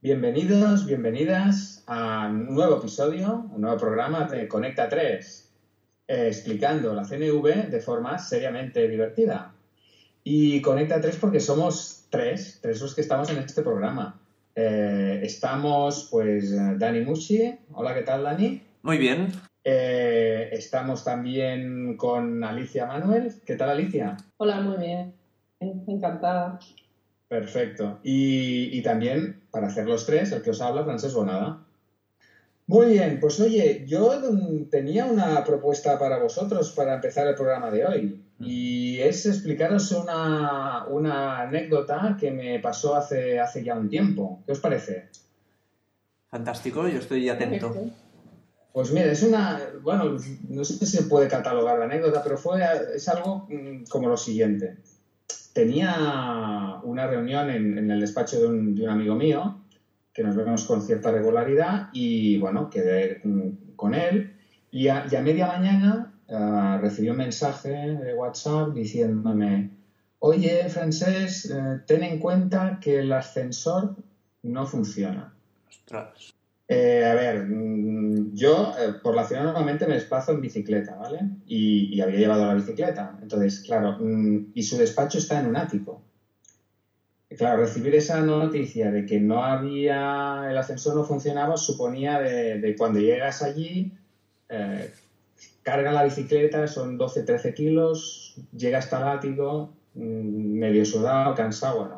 Bienvenidos, bienvenidas a un nuevo episodio, un nuevo programa de Conecta 3, eh, explicando la CNV de forma seriamente divertida. Y Conecta 3 porque somos tres, tres los que estamos en este programa. Eh, estamos, pues, Dani Mushi. Hola, ¿qué tal, Dani? Muy bien. Eh, estamos también con Alicia Manuel. ¿Qué tal, Alicia? Hola, muy bien. Encantada. Perfecto. Y, también, para hacer los tres, el que os habla, Francés Bonada. Muy bien, pues oye, yo tenía una propuesta para vosotros para empezar el programa de hoy. Y es explicaros una, una anécdota que me pasó hace, hace ya un tiempo. ¿Qué os parece? Fantástico, yo estoy atento. Pues mira, es una, bueno, no sé si se puede catalogar la anécdota, pero fue, es algo mm, como lo siguiente. Tenía una reunión en, el despacho de un, amigo mío, que nos vemos con cierta regularidad, y bueno, quedé mm, con él, y a, media mañana uh, recibí un mensaje de WhatsApp diciéndome, oye, Francés, eh, ten en cuenta que el ascensor no funciona. Ostras. Eh, a ver, mm, yo eh, por la ciudad normalmente me desplazo en bicicleta, ¿vale? Y, había llevado la bicicleta. Entonces, claro, mm, y su despacho está en un ático. claro, recibir esa noticia de que no había, el ascensor no funcionaba, suponía de, cuando llegas allí, eh, carga la bicicleta, son 12, 13 kilos, llega hasta el ático, mm, medio sudado, cansado, bueno,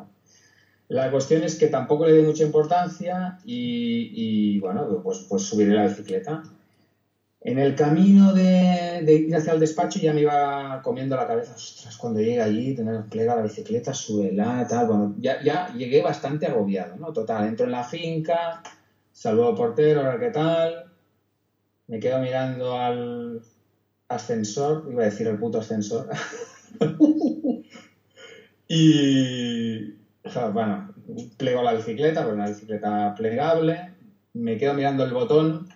la cuestión es que tampoco le di mucha importancia y, bueno, pues, pues subiré la bicicleta. En el camino de, ir hacia el despacho ya me iba comiendo la cabeza, ostras, cuando llegue allí, tener plega la bicicleta, súbela, tal. Bueno, ya, ya llegué bastante agobiado, ¿no? Total, entro en la finca, saludo al portero, ¿qué tal? Me quedo mirando al ascensor, iba a decir el puto ascensor. y, bueno, plego la bicicleta, pues una bicicleta plegable, me quedo mirando el botón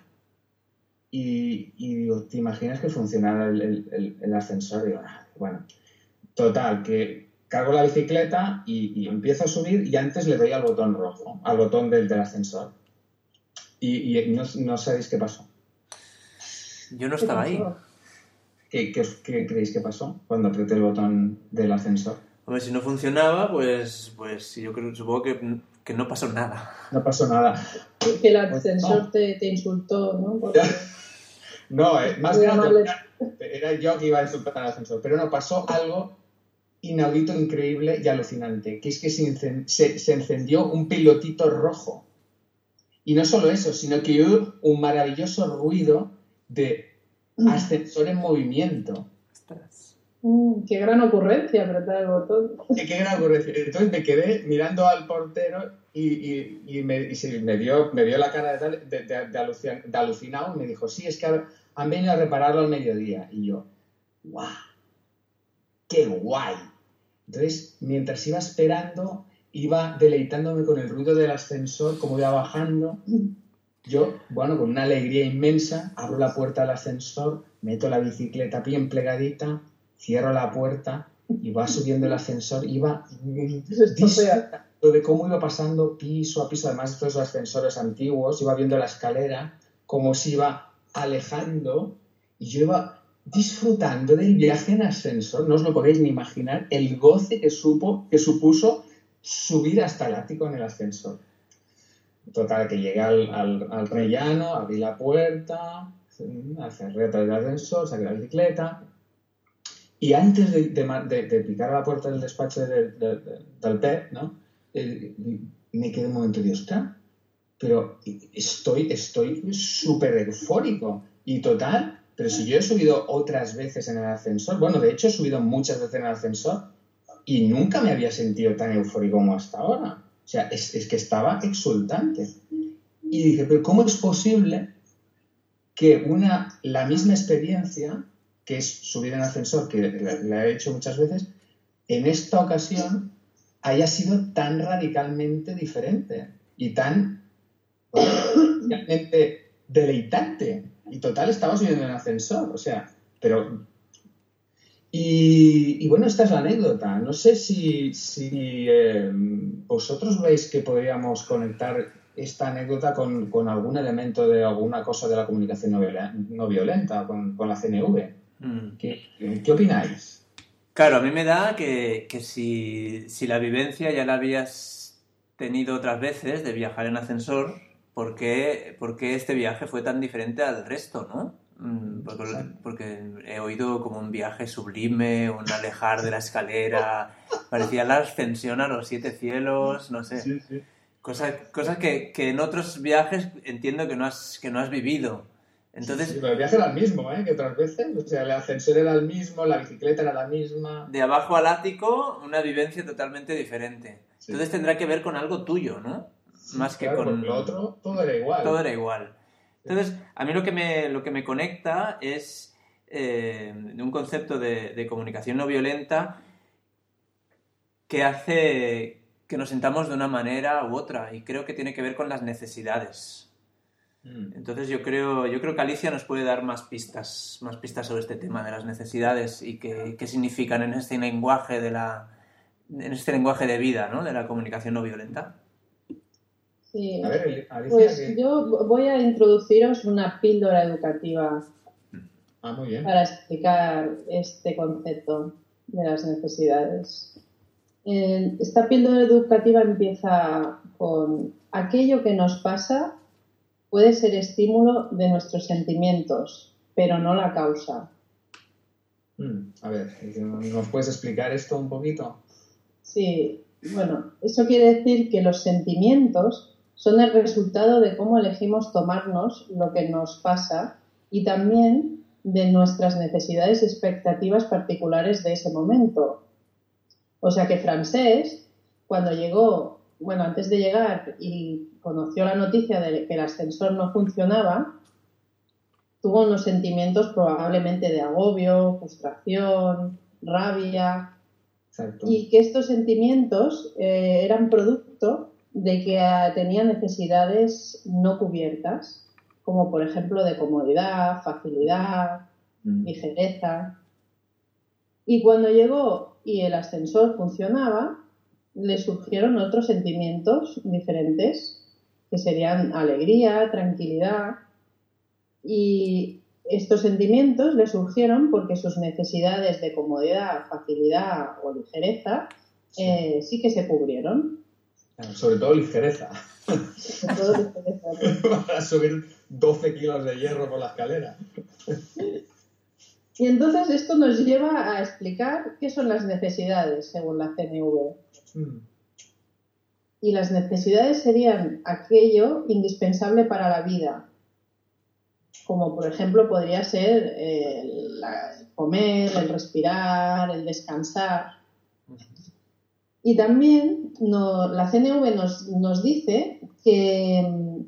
y, digo, ¿te imaginas que funcionara el, ascensor? Digo, ah, bueno, total, que cargo la bicicleta y, empiezo a subir y antes le doy al botón rojo, al botón del, ascensor. Y, no, sabéis qué pasó. Yo no estaba ahí. ¿Qué, qué creéis que pasó cuando apreté el botón del ascensor? Hombre, si no funcionaba, pues, pues yo creo, supongo que, que no pasó nada. No pasó nada. Que el ascensor te, te, insultó, ¿no? No, eh, más que nada era yo que iba a insultar al ascensor, pero no, pasó algo inaudito, increíble y alucinante, que es que se, se, se encendió un pilotito rojo. Y no solo eso, sino que hubo un maravilloso ruido de mm. ascensor en movimiento. Mm, qué gran ocurrencia apretar el botón. qué gran ocurrencia. Entonces me quedé mirando al portero y, y, me, me, dio, me dio la cara de, de, de, alucinado y me dijo, sí, es que han venido a repararlo al mediodía. Y yo, ¡guau! ¡Qué guay! Entonces, mientras iba esperando, iba deleitándome con el ruido del ascensor, como iba bajando. Yo, bueno, con una alegría inmensa, abro la puerta del ascensor, meto la bicicleta bien plegadita, cierro la puerta y va subiendo el ascensor, iba lo de cómo iba pasando piso a piso, además de estos ascensores antiguos, iba viendo la escalera, cómo se iba alejando. Y yo iba disfrutando del viaje en ascensor, no os lo podéis ni imaginar, el goce que, supo, que supuso subir hasta el ático en el ascensor. Total, que llegué al, al, rellano, abrí la puerta, cerré el ascensor, saqué la bicicleta, y antes de, de, picar a la puerta del despacho del PEP, ¿no? Eh, me quedé un momento de, ostras, pero estoy estoy súper eufórico. Y total, pero si yo he subido otras veces en el ascensor, bueno, de hecho he subido muchas veces en el ascensor y nunca me había sentido tan eufórico como hasta ahora. O sea, es, es que estaba exultante. Y dije, pero ¿cómo es posible que una, la misma experiencia que es subir en ascensor, que la, he hecho muchas veces, en esta ocasión haya sido tan radicalmente diferente y tan realmente deleitante. Y total, estaba subiendo en ascensor, o sea, pero... Y, bueno, esta es la anécdota. No sé si, si eh, vosotros veis que podríamos conectar esta anécdota con, con algún elemento de alguna cosa de la comunicación no violenta, con, con la CNV. Mm. ¿Qué, qué opináis? Claro, a mí me da que, que si, si la vivencia ya la habías tenido otras veces de viajar en ascensor, ¿por qué, por qué este viaje fue tan diferente al resto, no? Mm, Porque, he oído como un viaje sublime, un alejar de la escalera, parecía la ascensión a los siete cielos, no sé. sí. Cosas, cosas que, que en otros viajes entiendo que no has, que no has vivido. Entonces, Sí, pero el viaje era el mismo, ¿eh? Que otras veces. O sea, el ascensor era el mismo, la bicicleta era la misma. de abajo al ático, una vivencia totalmente diferente. Sí. Entonces tendrá que ver con algo tuyo, ¿no? Más que con... lo otro, todo era igual. Todo era igual. Entonces, a mí lo que me, lo que me conecta es eh, un concepto de, de comunicación no violenta que hace que nos sintamos de una manera u otra y creo que tiene que ver con las necesidades. Mm. Entonces yo creo, yo creo que Alicia nos puede dar más pistas, más pistas sobre este tema de las necesidades y qué, qué significan en este lenguaje de la, en este lenguaje de vida, ¿no? De la comunicación no violenta. Sí. A ver, Alicia, Pues ¿qué? yo voy a introduciros una píldora educativa Ah, muy bien. para explicar este concepto de las necesidades. Eh, Esta píldora educativa empieza con aquello que nos pasa puede ser estímulo de nuestros sentimientos, pero no la causa. Mm, A ver, ¿nos puedes explicar esto un poquito? Sí, bueno, eso quiere decir que los sentimientos son el resultado de cómo elegimos tomarnos lo que nos pasa y también de nuestras necesidades y expectativas particulares de ese momento. O sea que Francés, cuando llegó, bueno, antes de llegar y conoció la noticia de que el ascensor no funcionaba, tuvo unos sentimientos probablemente de agobio, frustración, rabia, Exacto. y que estos sentimientos eh, eran producto de que ah, tenía necesidades no cubiertas, como por ejemplo de comodidad, facilidad, Mm. ligereza. Y cuando llegó y el ascensor funcionaba, le surgieron otros sentimientos diferentes, que serían alegría, tranquilidad. Y estos sentimientos le surgieron porque sus necesidades de comodidad, facilidad o ligereza eh, sí que se cubrieron. Sobre todo ligereza. Sobre todo ligereza. Para subir 12 kilos de hierro por la escalera. Y entonces esto nos lleva a explicar qué son las necesidades según la CNV. Y las necesidades serían aquello indispensable para la vida, como por ejemplo podría ser el, el comer, el respirar, el descansar. Y también la CNV nos, nos dice que mm,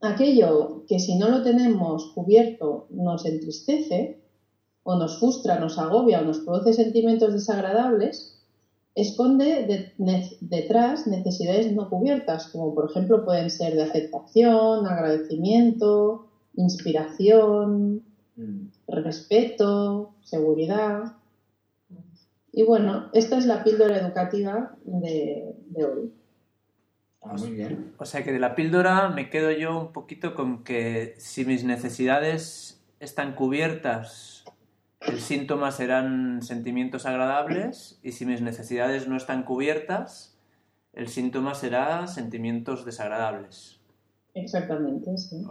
aquello que si no lo tenemos cubierto nos entristece o nos frustra, nos agobia o nos produce sentimientos desagradables, esconde de- ne- detrás necesidades no cubiertas, como por ejemplo pueden ser de aceptación, agradecimiento, inspiración, Mm. respeto, seguridad. Y bueno, esta es la píldora educativa de, de hoy. Ah, muy bien. O sea que de la píldora me quedo yo un poquito con que si mis necesidades están cubiertas, el síntoma serán sentimientos agradables y si mis necesidades no están cubiertas, el síntoma será sentimientos desagradables. Exactamente, sí.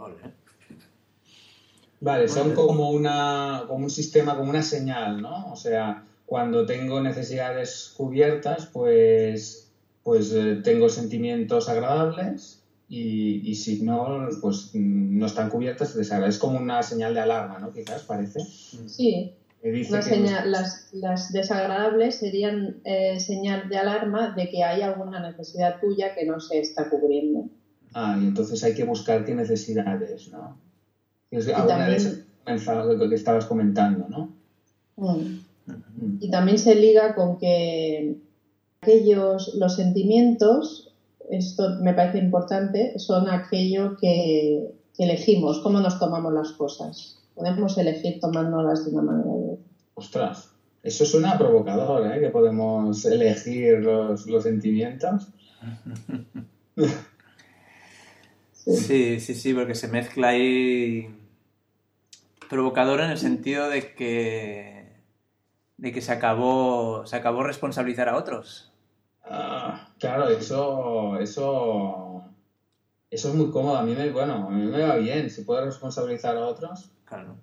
Vale, son como, una, como un sistema, como una señal, ¿no? O sea, cuando tengo necesidades cubiertas, pues, pues eh, tengo sentimientos agradables y, y si no, pues mm, no están cubiertas, desagradables. Es como una señal de alarma, ¿no? Quizás parece. Sí, dice Una que- señal- las, las desagradables serían eh, señal de alarma de que hay alguna necesidad tuya que no se está cubriendo. Ah, y entonces hay que buscar qué necesidades, ¿no? Es alguna también- de esas mensajes que estabas comentando, ¿no? Mm. Mm. Y también se liga con que aquellos, los sentimientos, esto me parece importante, son aquello que, que elegimos, cómo nos tomamos las cosas. Podemos elegir tomándolas de una manera u otra. Ostras, eso suena provocador, ¿eh? Que podemos elegir los, los sentimientos. Sí, sí, sí, porque se mezcla ahí provocador en el sentido de que de que se acabó se acabó responsabilizar a otros. Ah, claro, eso eso eso es muy cómodo. A mí me bueno, a mí me va bien. Si puedo responsabilizar a otros. Claro.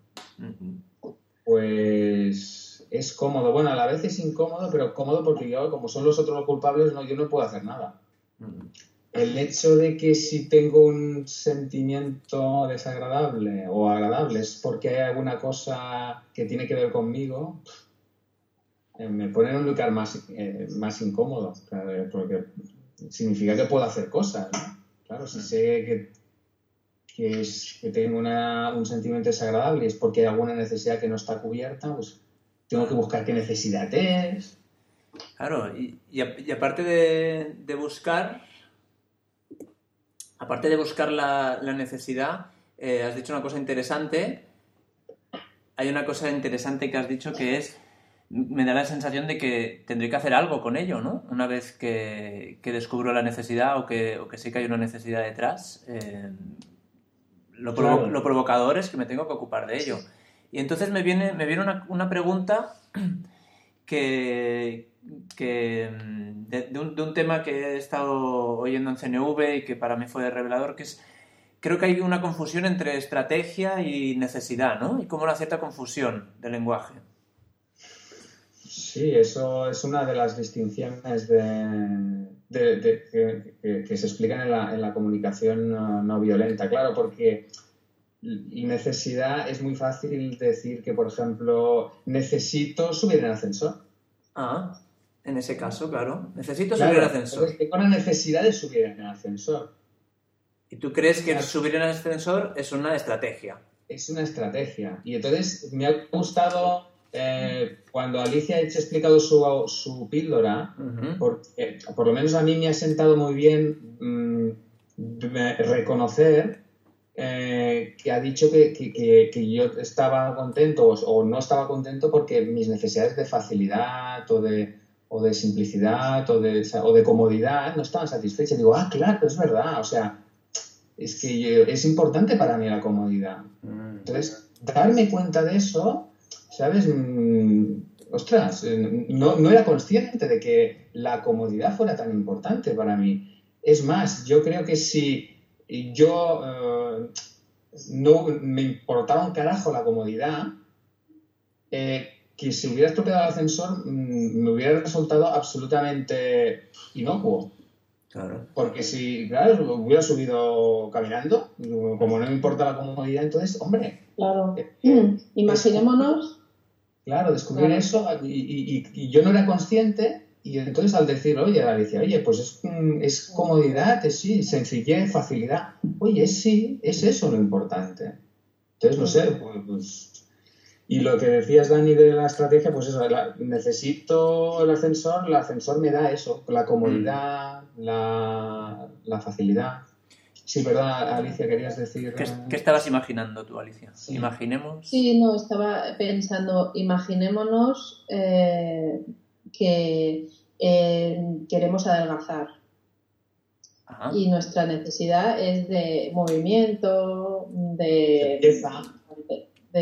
Pues es cómodo. Bueno, a la vez es incómodo, pero cómodo porque yo, como son los otros los culpables, no, yo no puedo hacer nada. El hecho de que si tengo un sentimiento desagradable o agradable es porque hay alguna cosa que tiene que ver conmigo, eh, me pone en un lugar más, eh, más incómodo, porque significa que puedo hacer cosas. Claro, si sé que, que, es, que tengo una, un sentimiento desagradable es porque hay alguna necesidad que no está cubierta, pues tengo que buscar qué necesidad es. Claro, y, y, aparte de, de, buscar, aparte de buscar la, la necesidad, eh, has dicho una cosa interesante. Hay una cosa interesante que has dicho que es, me da la sensación de que tendré que hacer algo con ello, ¿no? Una vez que, que descubro la necesidad o que, o que, sé que hay una necesidad detrás, eh, lo, provo claro. lo, provocador es que me tengo que ocupar de ello. Y entonces me viene, me viene una, una pregunta que, que de, de, un, de, un, tema que he estado oyendo en CNV y que para mí fue revelador, que es, creo que hay una confusión entre estrategia y necesidad, ¿no? Y como una cierta confusión del lenguaje. Sí, eso es una de las distinciones de, de, que, que, se explican en la, en la comunicación no, no, violenta, claro, porque y necesidad es muy fácil decir que, por ejemplo, necesito subir en ascensor. Ah, en ese caso, claro. Necesito claro, subir el ascensor. Tengo la necesidad de subir en el ascensor. ¿Y tú crees que claro. subir en el ascensor es una estrategia? Es una estrategia. Y entonces me ha gustado eh, cuando Alicia ha explicado su, su píldora, uh -huh. porque por lo menos a mí me ha sentado muy bien mmm, reconocer eh, que ha dicho que, que, que, yo estaba contento o, o, no estaba contento porque mis necesidades de facilidad o de, o de simplicidad o de, o de comodidad no estaban satisfechas. Digo, ah, claro, es verdad, o sea, es que yo, es importante para mí la comodidad. Mm. Entonces, darme cuenta de eso, ¿sabes? Mm, ostras, eh, no, no era consciente de que la comodidad fuera tan importante para mí. Es más, yo creo que si yo uh, no me importaba un carajo la comodidad, eh, que si hubiera estropeado el ascensor mmm, me hubiera resultado absolutamente inocuo. Claro. Porque si, claro, hubiera subido caminando, como no me importa la comodidad, entonces, hombre. Claro. Eh, Imaginémonos. Claro, descubrir claro. eso y, y, y, yo no era consciente y entonces al decir, oye, Alicia, oye, pues es, es comodidad, es sí, sencillez, facilidad. Oye, sí, es eso lo importante. Entonces, no sé, pues, pues y lo que decías, Dani, de la estrategia, pues eso, la, necesito el ascensor, el ascensor me da eso, la comodidad, mm. la, la, facilidad. Sí, ¿verdad, Alicia? ¿Querías decir...? ¿Qué, ¿Qué, estabas imaginando tú, Alicia? Sí. Imaginemos... Sí, no, estaba pensando, imaginémonos eh, que eh, queremos adelgazar. Ajá. Y nuestra necesidad es de movimiento, de... de,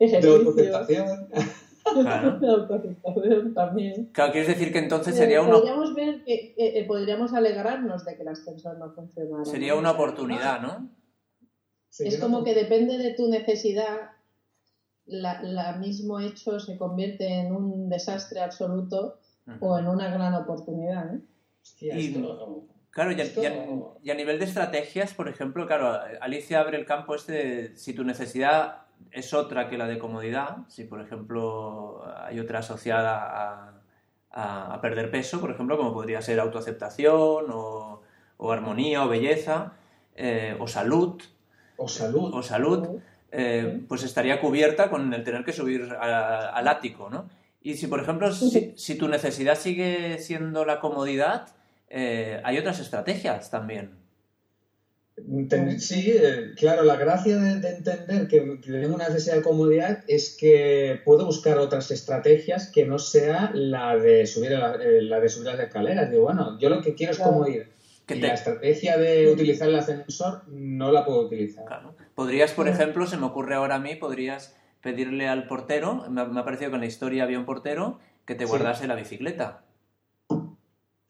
de, de autoaceptación. Claro. De también. Claro, quieres decir que entonces sería uno... Podríamos ver que eh, podríamos alegrarnos de que el ascensor no funcionara. Sería una oportunidad, ¿no? Es como que depende de tu necesidad la, la, mismo hecho se convierte en un desastre absoluto uh -huh. o en una gran oportunidad. ¿eh? Hostia, y, esto, claro, y a, esto... y, a, y a, nivel de estrategias, por ejemplo, claro, Alicia abre el campo este de si tu necesidad es otra que la de comodidad, si por ejemplo hay otra asociada a, perder peso, por ejemplo, como podría ser autoaceptación o, o armonía o belleza, eh, o salud. O salud. O salud eh, pues estaría cubierta con el tener que subir a, al ático, ¿no? Y si, por ejemplo, si, si, tu necesidad sigue siendo la comodidad, eh, hay otras estrategias también. Sí, eh, claro, la gracia de, de entender que, que, tengo una necesidad de comodidad es que puedo buscar otras estrategias que no sea la de subir, la, eh, la de subir las escaleras. Digo, bueno, yo lo que quiero es claro. comodidad. Y te- la estrategia de utilizar el ascensor no la puedo utilizar. Claro. Podrías, por ejemplo, se me ocurre ahora a mí, podrías pedirle al portero, me ha, me ha parecido que en la historia había un portero que te Sí. guardase la bicicleta.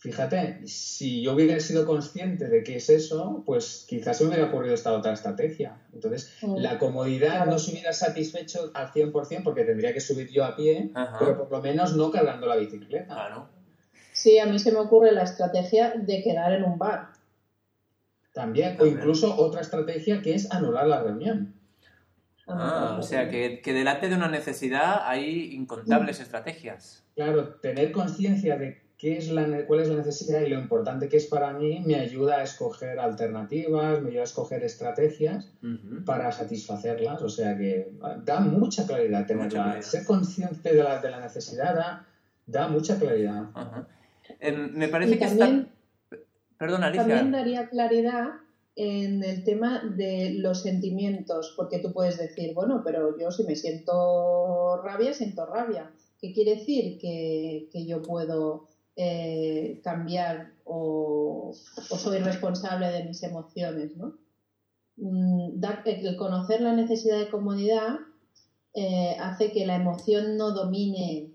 Fíjate, si yo hubiera sido consciente de que es eso, pues quizás se me hubiera ocurrido esta otra estrategia. Entonces, la comodidad Claro. no se hubiera satisfecho al 100% porque tendría que subir yo a pie, Ajá. pero por lo menos no cargando la bicicleta. Claro. Sí, a mí se me ocurre la estrategia de quedar en un bar. También, o incluso otra estrategia que es anular la reunión. Ah, o sea, que, que delante de una necesidad hay incontables Mm. estrategias. Claro, tener conciencia de qué es la, cuál es la necesidad y lo importante que es para mí me ayuda a escoger alternativas, me ayuda a escoger estrategias para satisfacerlas. O sea que ah, da mucha claridad tenerla. Mucha claridad. Ser consciente de la, de la necesidad da, da mucha claridad. Em, me parece Y que también, está... Perdona, Alicia. también daría claridad en el tema de los sentimientos, porque tú puedes decir, bueno, pero yo si me siento rabia, siento rabia. ¿Qué quiere decir? Que, que yo puedo eh, cambiar o, o soy responsable de mis emociones, ¿no? Mm, dar- el conocer la necesidad de comodidad eh, hace que la emoción no domine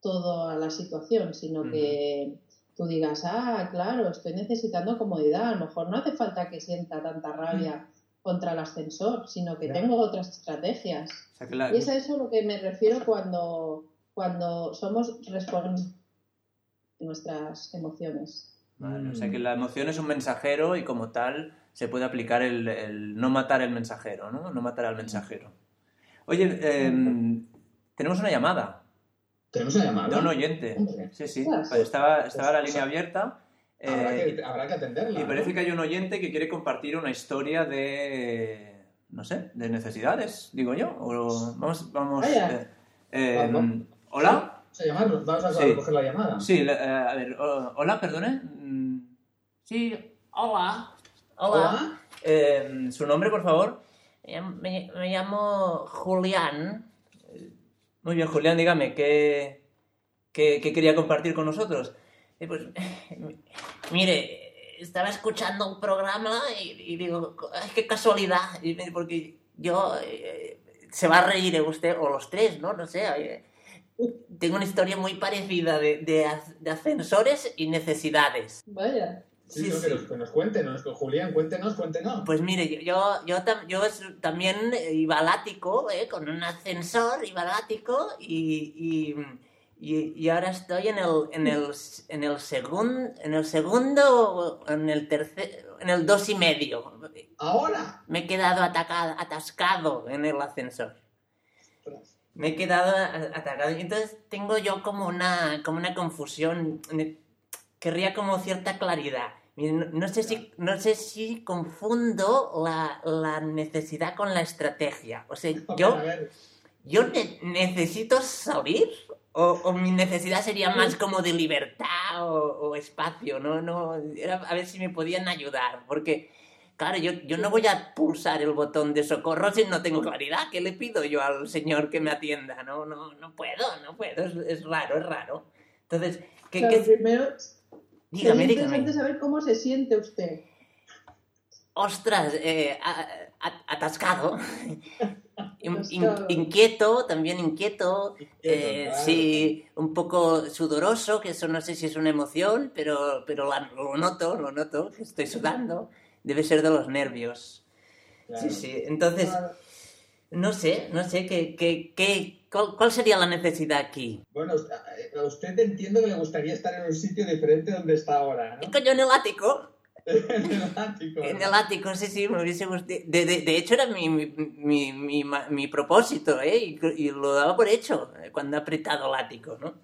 toda la situación, sino Ujú. que tú digas, ah, claro, estoy necesitando comodidad, a lo mejor no hace falta que sienta tanta rabia contra el ascensor, sino que tengo otras estrategias. O sea, Y es a eso a lo que me refiero cuando, cuando somos responsables de nuestras emociones. Vale, o sea que la emoción es un mensajero y como tal se puede aplicar el, el no matar el mensajero, ¿no? No matar al mensajero. Oye, em, tenemos una llamada ¿Tenemos una llamada? de un oyente. Sí, sí, estaba, estaba la línea abierta. habrá, eh, que, habrá que atenderla. y parece ¿no? que hay un oyente que quiere compartir una historia de, no sé, de necesidades, digo yo. O vamos, vamos. Eh, em, Vamos. Hola. Vamos a llamarlo, vamos a Sí. coger la llamada. Sí, le- eh, a ver, hola, perdone. Mm, Sí, hola. Hola. Hola. eh, ¿Su nombre, por favor? Me, me- me llamo Julián. Muy bien, Julián, dígame, ¿qué, qué, qué quería compartir con nosotros? Eh, Pues, mire, estaba escuchando un programa y, y digo, ay, qué casualidad. Porque yo, eh, se va a reír usted, o los tres, ¿no? No sé. Eh, Tengo una historia muy parecida de, de de ascensores y necesidades. Vaya. Sí, Sí, no, sí. Que, nos, que nos cuente, nos- Julián, cuéntenos, cuéntenos. Pues mire, yo, yo, yo, tam- yo también iba al ático, ¿eh? con un ascensor, iba al ático y, y, y- y ahora estoy en el, en el, en el, segun- en el segundo, en el tercer, en el dos y medio. Ahora. Me he quedado atacado, atascado en el ascensor. Me he quedado a- atascado. Y Entonces tengo yo como una, como una confusión. Querría como cierta claridad. No, no sé si, no sé si confundo la, la necesidad con la estrategia. O sea, yo, yo ne- necesito salir o, o mi necesidad sería más como de libertad o, o espacio, ¿no? no era a ver si me podían ayudar, porque, claro, yo, yo no voy a pulsar el botón de socorro si no tengo claridad. ¿Qué le pido yo al señor que me atienda? No, no, no puedo, no puedo, es, es raro, es raro. Entonces, ¿qué, Claro, qué- primero, dígame, interesante saber cómo se siente usted. Ostras, eh, atascado. In- in- Atascado. inquieto, también inquieto. eh, sí, un poco sudoroso, que eso no sé si es una emoción, pero, pero la- lo noto, lo noto, que estoy sudando. Debe ser de los nervios. claro. Sí, sí. Entonces, Claro. no sé, no sé, ¿qué, qué, qué, cuál, cuál sería la necesidad aquí? Bueno, usted- a usted entiendo que le gustaría estar en un sitio diferente donde está ahora, ¿no? Coño, en el ático. en el ático. En el ático, sí, sí, me hubiese gustado. De, de, de hecho, era mi, mi, mi, mi, propósito, ¿eh? Y, y lo daba por hecho eh, cuando he apretado el ático, ¿no?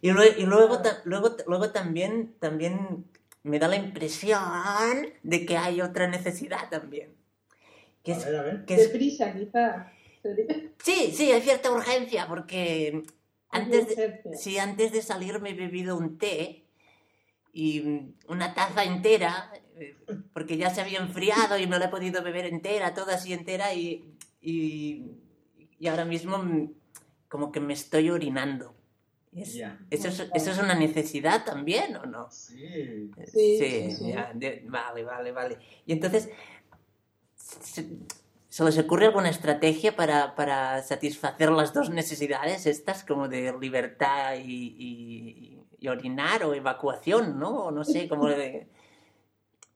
Y, lue- y luego, ta- luego, luego también, también me da la impresión de que hay otra necesidad también. Que A es, ver, a ver. que es- Deprisa, quizá. Sí, sí, hay cierta urgencia, porque antes de. Sí, antes de salir me he bebido un té y una taza entera, eh, porque ya se había enfriado y no la he podido beber entera, toda así entera y, y, y ahora mismo mm, como que me estoy orinando. Es- Ya. ¿Eso, es, ¿Eso es una necesidad también o no? Sí. Sí, sí, sí. ya, de- vale, vale, vale. Y entonces, ¿se, se les ocurre alguna estrategia para, para satisfacer las dos necesidades estas, como de libertad y, y- y orinar o evacuación, ¿no? O no sé, como de...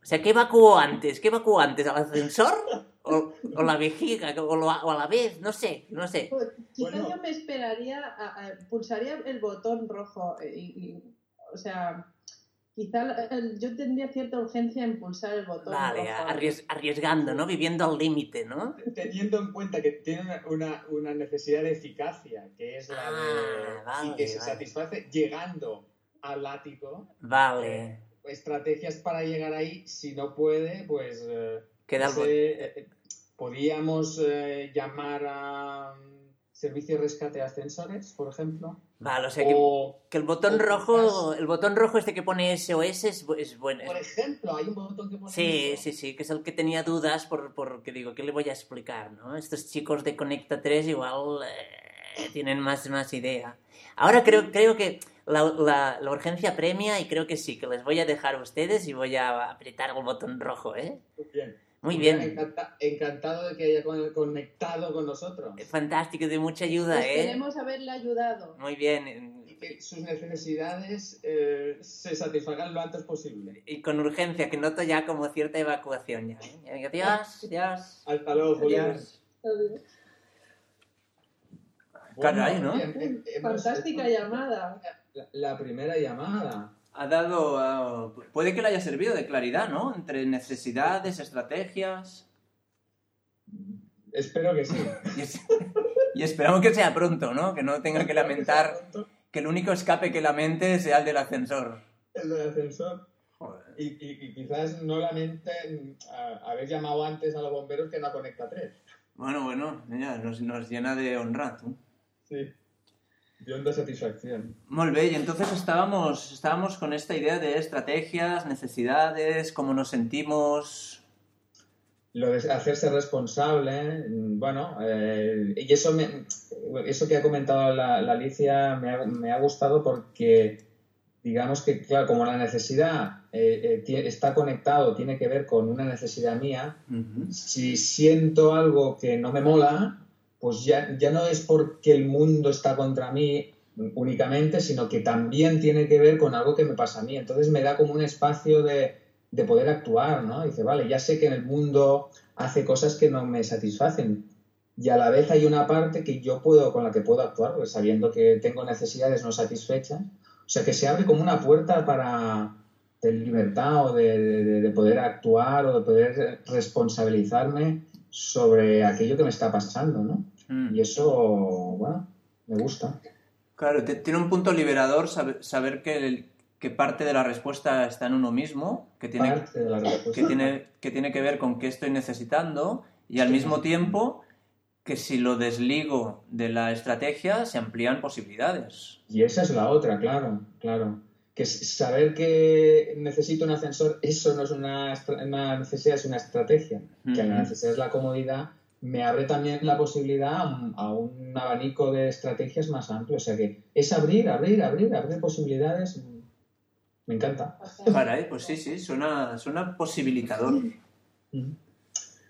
O sea, ¿qué evacuó antes? ¿Qué evacuó antes? ¿Al ascensor? ¿O, o la vejiga? O, lo- o a la vez? No sé, no sé. Pues, Quizás Bueno. yo me esperaría, a- a- pulsaría el botón rojo. eh, y- y- o sea, quizá el- yo tendría cierta urgencia en pulsar el botón Vale, rojo. arries- arriesgando, ¿no? Viviendo al límite, ¿no? Teniendo en cuenta que tiene una, una, una necesidad de eficacia, que es la de. Ah, vale, y que se vale. satisface llegando al ático. Vale. Estrategias para llegar ahí, si no puede, pues. eh, Queda eh, Podríamos eh, llamar a mm, servicio de rescate de ascensores, por ejemplo. Vale, o sea que, O, que el botón rojo, el botón rojo este que pone SOS es, es bueno. por ejemplo, hay un botón que pone. Sí, eso. sí, sí, que es el que tenía dudas por, porque digo, ¿qué le voy a explicar? ¿no? Estos chicos de Conecta 3 igual eh, tienen más, más idea. Ahora creo, creo que la, la- la urgencia premia y creo que sí, que les voy a dejar a ustedes y voy a apretar el botón rojo, ¿eh? Muy bien. Muy bien. Encanta- encantado de que haya con- conectado con nosotros. Fantástico, de mucha ayuda, ¿eh? Esperemos haberle ayudado. Muy bien. Y que sus necesidades eh, se satisfagan lo antes posible. Y con urgencia, que noto ya como cierta evacuación ya. ¿eh? Adiós, adiós. Hasta luego, Julián. Adiós. Bueno, Caray, ¿no? bien, eh, hemos- Fantástica hemos- llamada. La, la primera llamada. Ha dado. puede que le haya servido de claridad, ¿no? Entre necesidades, estrategias. Espero que sí. Y, es- y esperamos que sea pronto, ¿no? Que no tenga que lamentar que el único escape que lamente sea el del ascensor. El del ascensor. Joder. Y, y- y quizás no lamenten haber llamado antes a los bomberos que no Conecta 3. Bueno, bueno, ya, nos, nos llena de honra, tú. Sí. De satisfacción. Molt bé, y entonces estábamos, estábamos con esta idea de estrategias, necesidades, cómo nos sentimos. Lo de hacerse responsable, mm, bueno, eh, y eso, me, eso que ha comentado la, la Alicia me ha, me ha gustado porque, digamos que, claro, como la necesidad eh, eh, está conectado, tiene que ver con una necesidad mía, si siento algo que no me mola, pues ya, ya no es porque el mundo está contra mí únicamente, sino que también tiene que ver con algo que me pasa a mí. Entonces me da como un espacio de, de poder actuar, ¿no? Dice, vale, ya sé que en el mundo hace cosas que no me satisfacen. Y a la vez hay una parte que yo puedo, con la que puedo actuar, pues sabiendo que tengo necesidades no satisfechas. O sea, que se abre como una puerta para de libertad o de, de- de poder actuar o de poder responsabilizarme sobre aquello que me está pasando, ¿no? Mm. Y eso, bueno, me gusta. Claro, te- tiene un punto liberador saber, saber que, el- que parte de la respuesta está en uno mismo, que tiene, Parte de la respuesta. que tiene, que tiene que ver con qué estoy necesitando y al mismo tiempo que si lo desligo de la estrategia se amplían posibilidades. Y esa es la otra, claro, claro. Que saber que necesito un ascensor, eso no es una, una necesidad, es una estrategia. Que la necesidad es la comodidad, me abre también la posibilidad a un, a un abanico de estrategias más amplio. O sea que es abrir, abrir, abrir, abrir posibilidades. Me encanta. Caray, pues sí, sí, suena, suena posibilitador.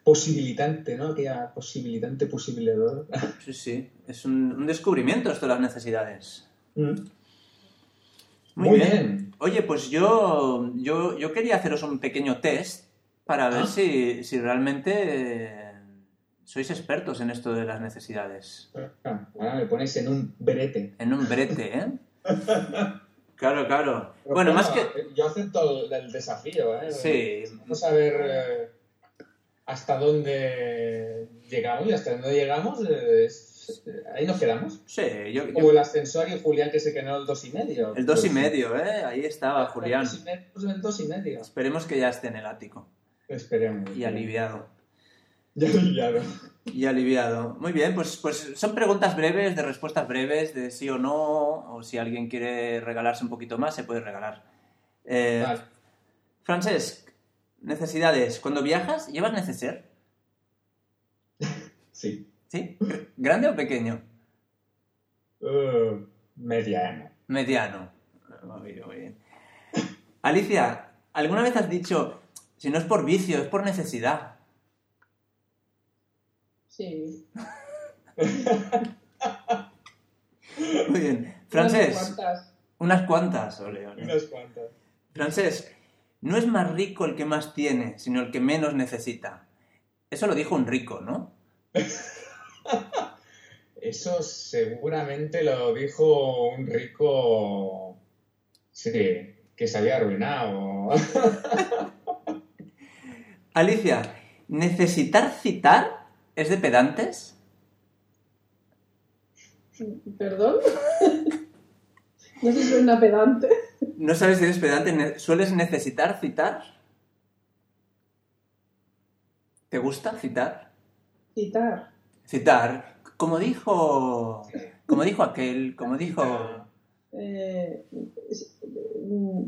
Posibilitante, ¿no? Aquella posibilitante, posibilitador. Sí, sí, es un, un descubrimiento esto de las necesidades. Mm. Muy, Muy bien. bien. Oye, pues yo, yo, yo quería haceros un pequeño test para ver Ah. si, si realmente eh, sois expertos en esto de las necesidades. Ah, Ahora me pones en un brete. En un brete, ¿eh? Claro, claro. Bueno, más que... Yo acepto el, el desafío, ¿eh? Sí. Vamos a ver eh, hasta dónde llegamos y hasta dónde llegamos. eh, es- ahí nos quedamos. Sí, yo, yo- Como el ascensor y Julián que se quedó el dos y medio. el dos y Pues, medio, ¿eh? Ahí estaba Julián. El dos y medio, pues dos y medio. Esperemos que ya esté en el ático. Esperemos. Y aliviado. Ya aliviado. Y aliviado. Muy bien, pues, pues son preguntas breves, de respuestas breves, de sí o no, o si alguien quiere regalarse un poquito más, se puede regalar. Eh, Vale. Francesc, necesidades. Cuando viajas, ¿llevas neceser? Sí. ¿Sí? ¿Grande o pequeño? Uh, mediano. Mediano. Muy bien, muy bien. Alicia, ¿alguna vez has dicho, si no es por vicio, es por necesidad? Sí. Muy bien. Unas Francés, cuantas. unas cuantas, ole, ole. Unas cuantas. Francés, no es más rico el que más tiene, sino el que menos necesita. Eso lo dijo un rico, ¿no? Eso seguramente lo dijo un rico. Sí, que se había arruinado. Alicia, ¿necesitar citar es de pedantes? ¿Perdón? no sé si suena pedante. ¿No sabes si eres pedante? ¿Sueles necesitar citar? ¿Te gusta citar? Citar. Citar. Como dijo. Como dijo aquel, como dijo. Eh,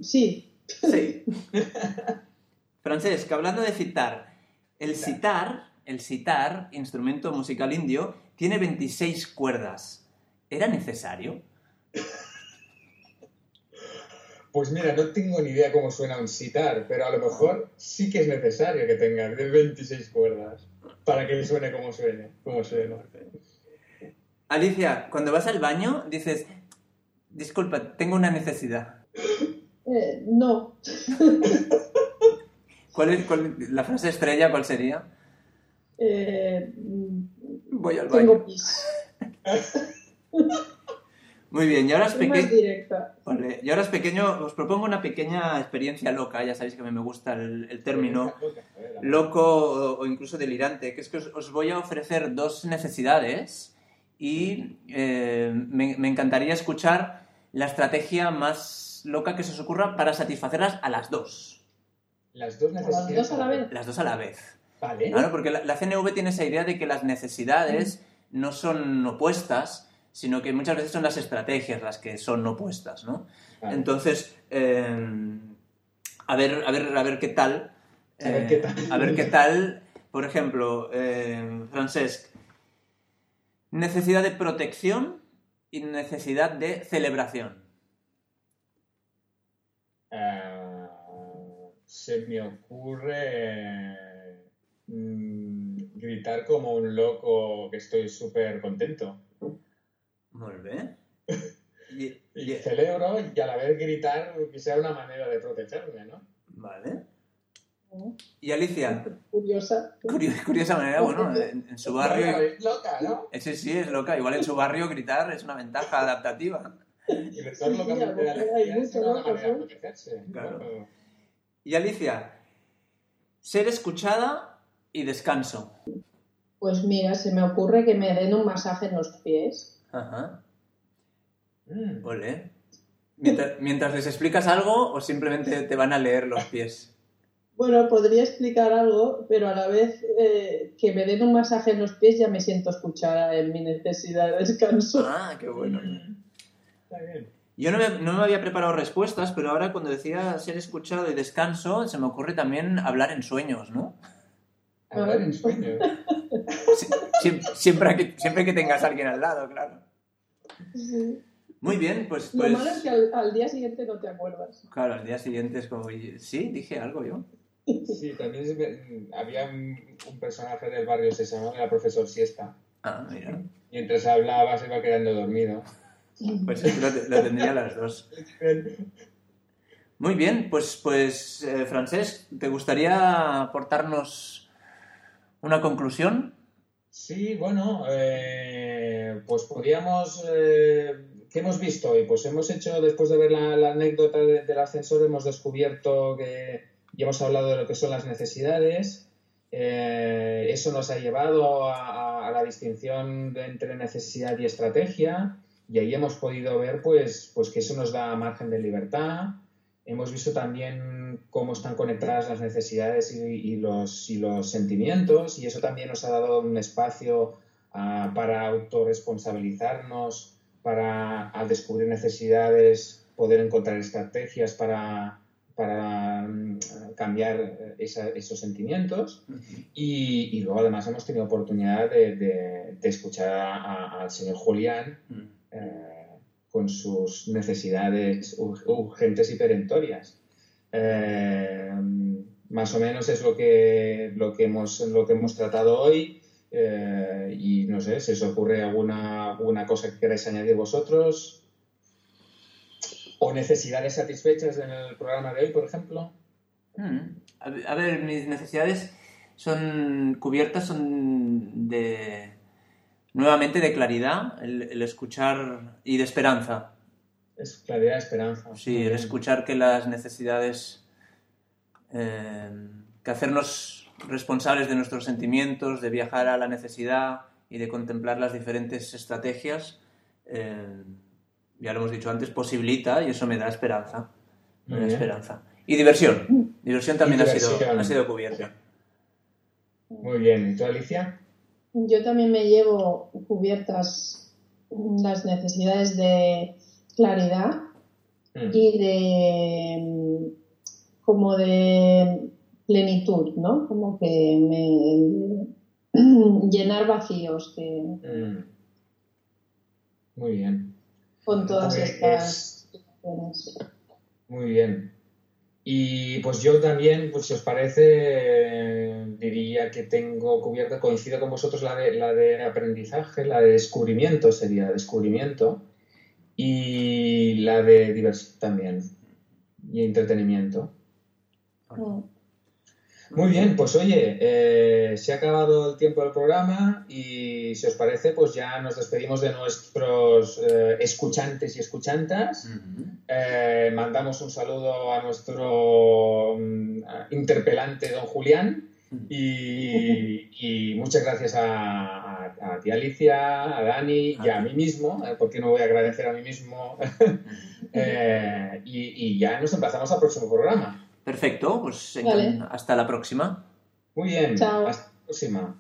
sí. Sí. Francesc, hablando de citar, el citar, el citar, instrumento musical indio, tiene 26 cuerdas. ¿Era necesario? Pues mira, no tengo ni idea cómo suena un sitar, pero a lo mejor sí que es necesario que tenga de 26 cuerdas para que suene como suene, como suena. Alicia, cuando vas al baño, dices, disculpa, tengo una necesidad. Eh, no. ¿Cuál es cuál- la frase estrella? ¿Cuál sería? Eh, Voy al baño. tengo pis. Muy bien, y ahora es pequeño. directa. Vale, y ahora es pequeño, os propongo una pequeña experiencia loca, ya sabéis que a mí me gusta el, el término loco o, o incluso delirante, que es que os, os voy a ofrecer dos necesidades y eh, me, me encantaría escuchar la estrategia más loca que se os ocurra para satisfacerlas a las dos. Las dos las necesidades. dos a la vez. Las dos a la vez. Vale. Claro, porque la, la CNV tiene esa idea de que las necesidades no son opuestas, sino que muchas veces son las estrategias las que son opuestas, ¿no? Vale. Entonces, eh, a ver, a ver, a ver qué tal. A ver eh, qué tal. a ver qué tal. Por ejemplo, eh, Francesc, necesidad de protección y necesidad de celebración. Ah, se me ocurre mm, gritar como un loco que estoy súper contento. Y- Y y- celebro y a la vez gritar que sea una manera de protegerme, ¿no? vale. Y Alicia, Curiosa. Curio- curiosa manera, bueno, en, en su barrio... Es loca, ¿no? Ese sí es loca, igual en su barrio gritar es una ventaja adaptativa. Gritar Sí, locamente de hay alegría es mucho una loco, manera de ¿no? protegerse. Claro. Y Alicia, ser escuchada y descanso. Pues mira, se me ocurre que me den un masaje en los pies. Ajá, mm, ole. Mientras, mientras les explicas algo o simplemente te van a leer los pies. Bueno, podría explicar algo, pero a la vez eh, que me den un masaje en los pies ya me siento escuchada en mi necesidad de descanso. Ah, qué bueno. Está bien. Yo no me, no me había preparado respuestas, pero ahora cuando decía ser escuchado y descanso, se me ocurre también hablar en sueños, ¿no? Hablar en sueños. Sie- sie- Siempre que, siempre que tengas a alguien al lado, claro. Sí. Muy bien, pues... Lo pues... malo es que al, al día siguiente no te acuerdas. Claro, al día siguiente es como, "Oye, sí, dije algo yo. Sí, también había un, personaje del barrio, se llamaba el profesor Siesta. Ah, mira. Mientras hablaba se iba quedando dormido. Pues es que lo, lo tendría las dos. Muy bien, pues, pues eh, Francesc, ¿te gustaría aportarnos una conclusión? Sí, bueno, eh, pues podríamos... eh, ¿Qué hemos visto hoy? Pues hemos hecho, después de ver la, la anécdota de- del ascensor, hemos descubierto que ya hemos hablado de lo que son las necesidades. Eh, eso nos ha llevado a, a- a la distinción entre necesidad y estrategia y ahí hemos podido ver pues, pues que eso nos da margen de libertad. Hemos visto también cómo están conectadas las necesidades y, y los, y los sentimientos y eso también nos ha dado un espacio ah, para autorresponsabilizarnos, para al descubrir necesidades poder encontrar estrategias para, para mm, cambiar eh, esa- esos sentimientos. Y, y luego además hemos tenido oportunidad de, de- de escuchar a- al señor Julián eh, con sus necesidades ur- urgentes y perentorias. Eh, más o menos es lo que, lo que, hemos, lo que hemos tratado hoy. Eh, y no sé, si os ocurre alguna, alguna cosa que queráis añadir vosotros. O necesidades satisfechas en el programa de hoy, por ejemplo. Mm. A ver- mis necesidades son cubiertas, son de nuevamente de claridad, el, el escuchar y de esperanza. Es claridad, esperanza. Sí, el escuchar que las necesidades, eh, que hacernos responsables de nuestros sentimientos, de viajar a la necesidad y de contemplar las diferentes estrategias, eh, ya lo hemos dicho antes, posibilita y eso me da esperanza. Me da esperanza. Y diversión. Diversión también Ha, sido, ha sido cubierta. Muy bien. ¿Y tú, Alicia? Yo también me llevo cubiertas las necesidades de claridad Mm. y de mm, como de plenitud, ¿no? Como que me llenar vacíos que Mm. Muy bien. con todas Pues, estas situaciones. Muy bien. Y pues yo también, pues si os parece, eh, diría que tengo cubierta, coincido con vosotros, la de, la de aprendizaje, la de descubrimiento sería descubrimiento, y la de diversión también, y entretenimiento. Mm. Muy bien, pues oye, eh, se ha acabado el tiempo del programa y si os parece, pues ya nos despedimos de nuestros eh, escuchantes y escuchantas. Eh, mandamos un saludo a nuestro mm, interpelante don Julián y, y muchas gracias a, a- a ti Alicia, a Dani y a mí mismo, eh, porque no voy a agradecer a mí mismo. Eh, y, y ya nos emplazamos al próximo programa. Perfecto, pues Vale. hasta la próxima. Muy bien, Chao. hasta la próxima.